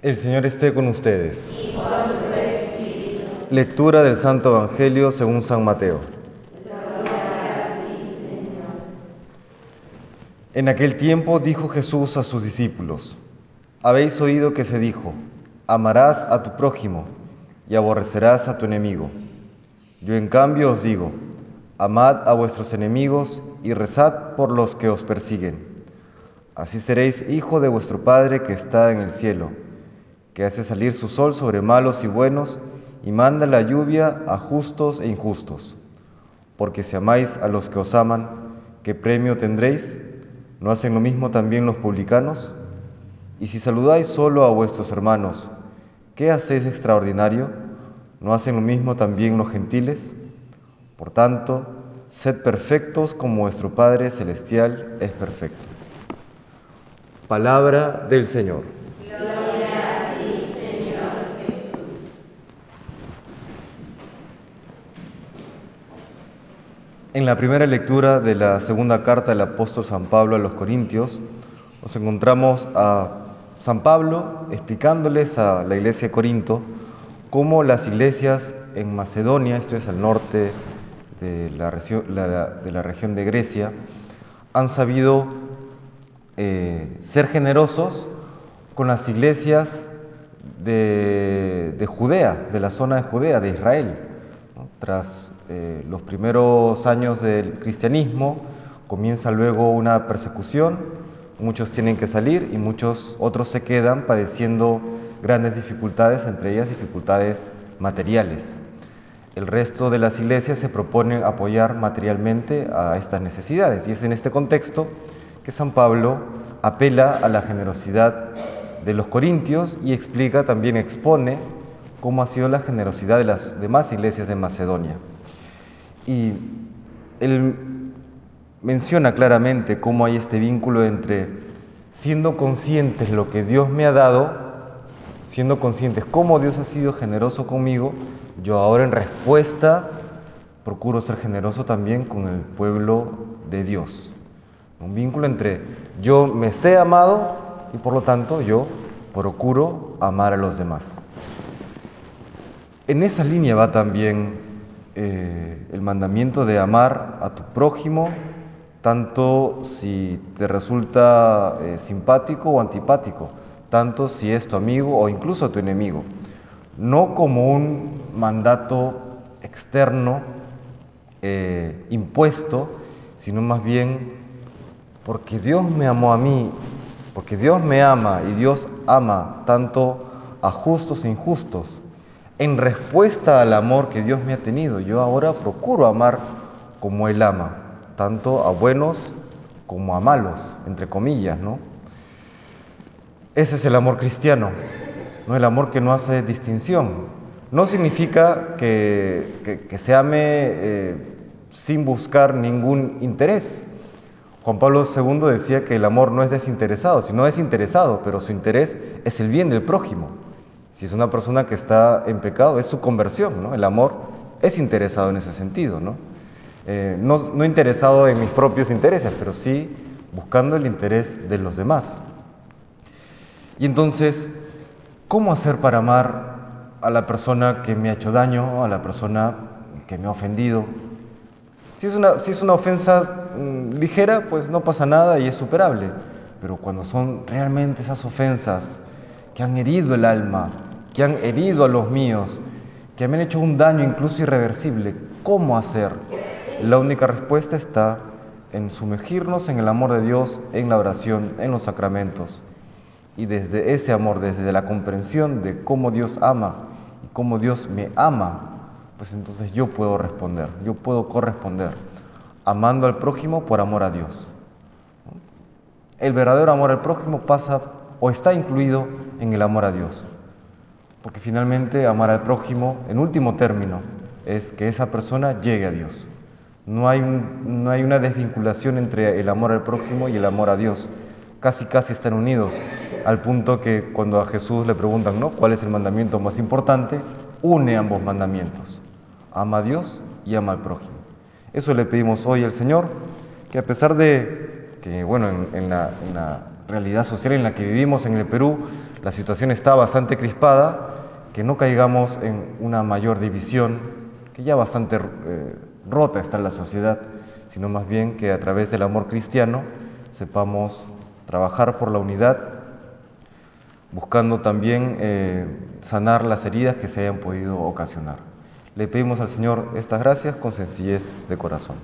El Señor esté con ustedes. Lectura del Santo Evangelio según San Mateo. En aquel tiempo dijo Jesús a sus discípulos, habéis oído que se dijo, amarás a tu prójimo y aborrecerás a tu enemigo. Yo en cambio os digo, amad a vuestros enemigos y rezad por los que os persiguen. Así seréis hijo de vuestro Padre que está en el cielo, que hace salir su sol sobre malos y buenos y manda la lluvia a justos e injustos. Porque si amáis a los que os aman, ¿qué premio tendréis? ¿No hacen lo mismo también los publicanos? Y si saludáis solo a vuestros hermanos, ¿qué hacéis extraordinario? ¿No hacen lo mismo también los gentiles? Por tanto, sed perfectos como vuestro Padre Celestial es perfecto. Palabra del Señor. Gloria a ti, Señor Jesús. En la primera lectura de la segunda carta del apóstol San Pablo a los Corintios, nos encontramos a San Pablo explicándoles a la iglesia de Corinto cómo las iglesias en Macedonia, esto es al norte de la, región de Grecia, han sabido eh, ser generosos con las iglesias de, de, Judea, de la zona de Judea, de Israel. Tras eh, los primeros años del cristianismo, comienza luego una persecución, muchos tienen que salir y muchos otros se quedan padeciendo grandes dificultades, entre ellas dificultades materiales. El resto de las iglesias se proponen apoyar materialmente a estas necesidades y es en este contexto que San Pablo apela a la generosidad de los corintios y explica, también expone cómo ha sido la generosidad de las demás iglesias de Macedonia. Y él menciona claramente cómo hay este vínculo entre siendo conscientes lo que Dios me ha dado, siendo conscientes cómo Dios ha sido generoso conmigo, yo ahora en respuesta procuro ser generoso también con el pueblo de Dios. Un vínculo entre yo me sé amado y por lo tanto yo procuro amar a los demás. En esa línea va también eh, el mandamiento de amar a tu prójimo, tanto si te resulta eh, simpático o antipático, tanto si es tu amigo o incluso tu enemigo. No como un mandato externo eh, impuesto, sino más bien porque Dios me amó a mí, porque Dios me ama y Dios ama tanto a justos e injustos. En respuesta al amor que Dios me ha tenido, yo ahora procuro amar como Él ama, tanto a buenos como a malos, entre comillas, ¿no? Ese es el amor cristiano, no el amor que no hace distinción. No significa que, se ame eh, sin buscar ningún interés. Juan Pablo II decía que el amor no es desinteresado, sino es interesado, pero su interés es el bien del prójimo. Si es una persona que está en pecado, es su conversión, ¿no? El amor es interesado en ese sentido, ¿no? Eh, no, no interesado en mis propios intereses, pero sí buscando el interés de los demás. Y entonces, ¿cómo hacer para amar a la persona que me ha hecho daño, a la persona que me ha ofendido? Si es una, si es una ofensa mmm, ligera, pues no pasa nada y es superable. Pero cuando son realmente esas ofensas que han herido el alma, que han herido a los míos, que me han hecho un daño incluso irreversible, ¿cómo hacer? La única respuesta está en sumergirnos en el amor de Dios, en la oración, en los sacramentos. Y desde ese amor, desde la comprensión de cómo Dios ama y cómo Dios me ama, pues entonces yo puedo responder, yo puedo corresponder, amando al prójimo por amor a Dios. El verdadero amor al prójimo pasa o está incluido en el amor a Dios. Porque finalmente amar al prójimo, en último término, es que esa persona llegue a Dios. No hay, no hay una desvinculación entre el amor al prójimo y el amor a Dios. Casi, casi están unidos, al punto que cuando a Jesús le preguntan, ¿no? ¿Cuál es el mandamiento más importante? Une ambos mandamientos. Ama a Dios y ama al prójimo. Eso le pedimos hoy al Señor, que a pesar de que, bueno, en la realidad social en la que vivimos en el Perú, la situación está bastante crispada, que no caigamos en una mayor división, que ya bastante eh, rota está la sociedad, sino más bien que a través del amor cristiano sepamos trabajar por la unidad, buscando también eh, sanar las heridas que se hayan podido ocasionar. Le pedimos al Señor estas gracias con sencillez de corazón.